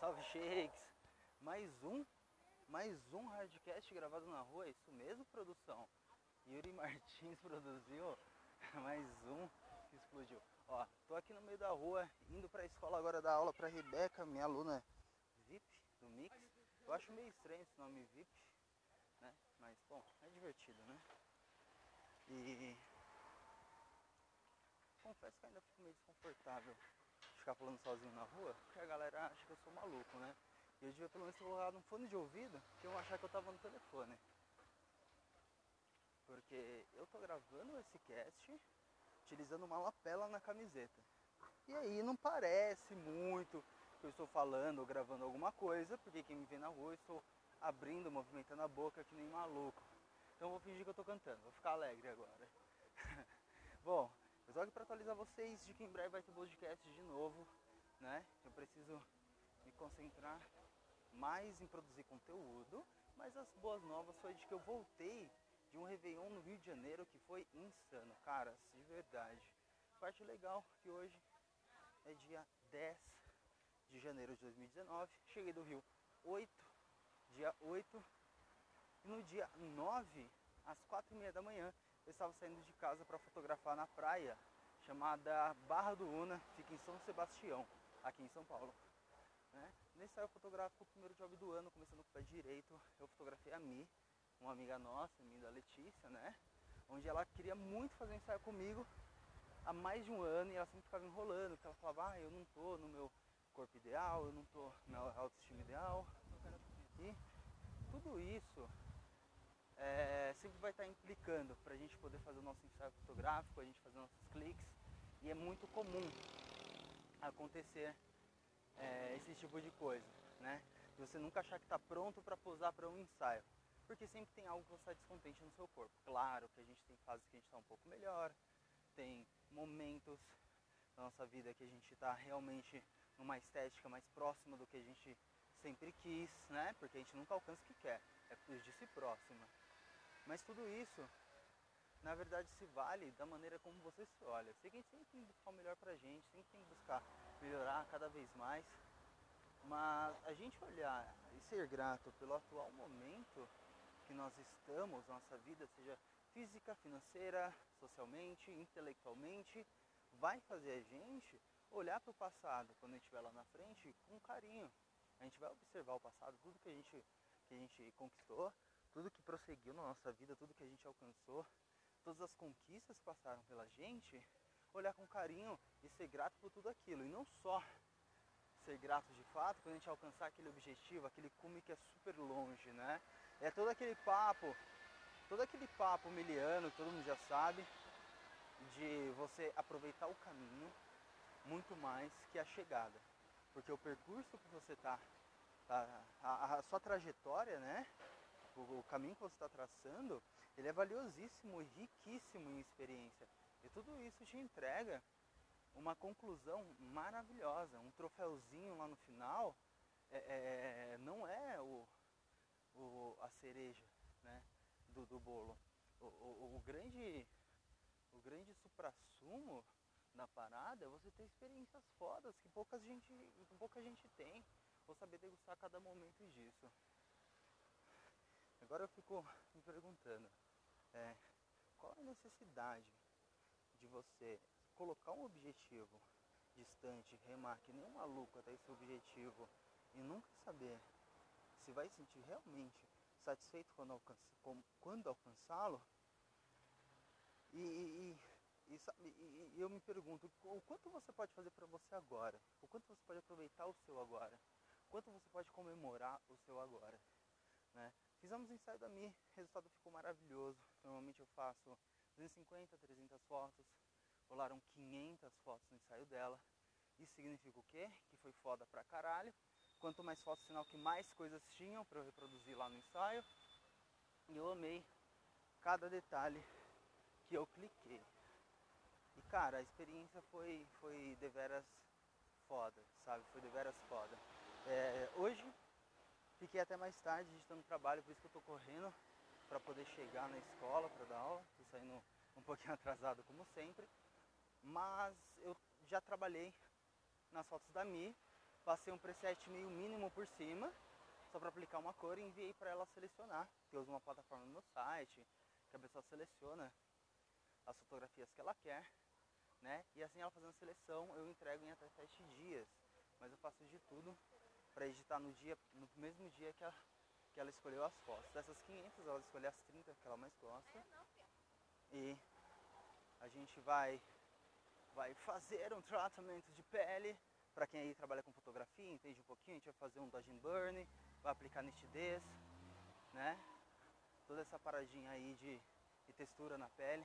Salve Shakes! Mais um, mais um hardcast gravado na rua, é isso mesmo produção? Yuri Martins produziu mais um que explodiu. Ó, tô aqui no meio da rua, indo pra escola agora dar aula pra Rebeca, minha aluna VIP do Mix. Eu acho meio estranho esse nome VIP, né? Mas bom, é divertido, né? E confesso que ainda fico meio desconfortável ficar falando sozinho na rua, porque a galera acha que eu sou maluco, né? E eu devia pelo menos colocar um fone de ouvido, que eu achar que eu tava no telefone. Porque eu tô gravando esse cast utilizando uma lapela na camiseta. E aí não parece muito que eu estou falando ou gravando alguma coisa, porque quem me vê na rua eu estou abrindo, movimentando a boca que nem maluco. Então eu vou fingir que eu tô cantando, vou ficar alegre agora. Bom, eu só para atualizar vocês de que em breve vai ter podcast de novo, né? Eu preciso me concentrar mais em produzir conteúdo, mas as boas novas foi de que eu voltei de um Réveillon no Rio de Janeiro que foi insano, cara, de verdade. Parte legal que hoje é dia 10 de janeiro de 2019, cheguei do Rio 8, dia 8, e no dia 9, às 4 e meia da manhã, eu estava saindo de casa para fotografar na praia chamada Barra do Una, fica em São Sebastião, aqui em São Paulo. Né? Nesse ensaio fotográfico, o primeiro job do ano, começando com o pé direito, eu fotografei a Mi, uma amiga nossa, minha da Letícia, né? Onde ela queria muito fazer um ensaio comigo há mais de um ano e ela sempre ficava enrolando, porque ela falava, ah, eu não tô no meu corpo ideal, eu não tô na autoestima ideal. E tudo isso é, sempre vai estar implicando para a gente poder fazer o nosso ensaio fotográfico, a gente fazer nossos cliques. E é muito comum acontecer é, esse tipo de coisa, né? De você nunca achar que está pronto para posar para um ensaio. Porque sempre tem algo que você está descontente no seu corpo. Claro que a gente tem fases que a gente está um pouco melhor, tem momentos da nossa vida que a gente está realmente numa estética mais próxima do que a gente sempre quis, né? Porque a gente nunca alcança o que quer, é por de si próxima. Mas tudo isso, na verdade, se vale da maneira como você se olha. Sei que a gente sempre tem que buscar o melhor pra gente, sempre tem que buscar melhorar cada vez mais. Mas a gente olhar e ser grato pelo atual momento que nós estamos, nossa vida, seja física, financeira, socialmente, intelectualmente, vai fazer a gente olhar para o passado quando a gente estiver lá na frente com carinho. A gente vai observar o passado, tudo que a gente, que a gente conquistou, tudo que prosseguiu na nossa vida, tudo que a gente alcançou, todas as conquistas que passaram pela gente, olhar com carinho e ser grato por tudo aquilo. E não só ser grato de fato quando a gente alcançar aquele objetivo, aquele cume que é super longe, né? É todo aquele papo, todo aquele papo miliano todo mundo já sabe, de você aproveitar o caminho muito mais que a chegada. Porque o percurso que você está, tá, a, a, sua trajetória, né? O, caminho que você está traçando, ele é valiosíssimo e riquíssimo em experiência. E tudo isso te entrega uma conclusão maravilhosa, um troféuzinho lá no final, é, é, não é o, o, a cereja né, do, do bolo. O, o, o grande o grande suprassumo da parada é você ter experiências fodas que pouca gente, pouca gente tem, ou saber degustar cada momento disso. Agora eu fico me perguntando, é, qual a necessidade de você colocar um objetivo distante, remar que nem um maluco até esse objetivo e nunca saber se vai sentir realmente satisfeito quando, alcança, quando alcançá-lo. E, e, e, e, eu me pergunto, o quanto você pode fazer para você agora? O quanto você pode aproveitar o seu agora? O quanto você pode comemorar o seu agora? Né? Fizemos o ensaio da Mi, o resultado ficou maravilhoso. Normalmente eu faço 250, 300 fotos, rolaram 500 fotos no ensaio dela. Isso significa o quê? Que foi foda pra caralho. Quanto mais fotos, sinal que mais coisas tinham para eu reproduzir lá no ensaio. E eu amei cada detalhe que eu cliquei. E cara, a experiência foi, foi deveras foda, sabe? Foi deveras foda. É, hoje fiquei até mais tarde editando trabalho, por isso que eu tô correndo para poder chegar na escola para dar aula. Tô saindo um pouquinho atrasado como sempre. Mas eu já trabalhei nas fotos da Mi passei um preset meio mínimo por cima, só para aplicar uma cor e enviei para ela selecionar. Eu uso uma plataforma no meu site, que a pessoa seleciona as fotografias que ela quer, né? E assim ela fazendo a seleção, eu entrego em até 7 dias. Mas eu faço de tudo para editar no dia, no mesmo dia que, a, que ela escolheu as fotos. Dessas 500, ela escolheu as 30 que ela mais gosta. E a gente vai vai fazer um tratamento de pele para quem aí trabalha com fotografia, entende um pouquinho, a gente vai fazer um dodge and burn, vai aplicar nitidez, né? Toda essa paradinha aí de, de textura na pele,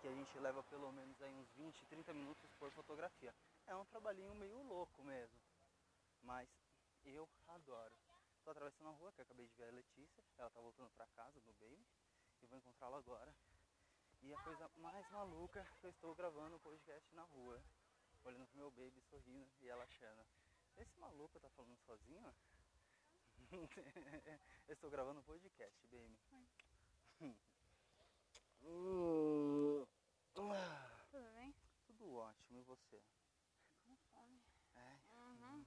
que a gente leva pelo menos aí uns 20, 30 minutos por fotografia. É um trabalhinho meio louco mesmo, mas eu adoro. Tô atravessando a rua, que eu acabei de ver a Letícia, ela tá voltando pra casa do Baby, e vou encontrá-la agora. E a coisa mais maluca que eu estou gravando o podcast na rua, olhando pro meu baby sorrindo e ela achando. Esse maluco tá falando sozinho? eu estou gravando um podcast, baby. Tudo bem? Tudo ótimo, e você? Com fome. É? Uhum.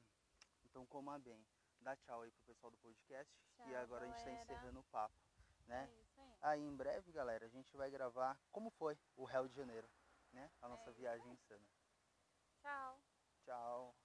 Então coma bem. Dá tchau aí pro pessoal do podcast. e Tchau, agora a gente tá galera. encerrando o papo, né? É isso aí. Aí em breve, galera, a gente vai gravar como foi o Rio de Janeiro, né? A nossa É viagem insana. Tchau. Tchau.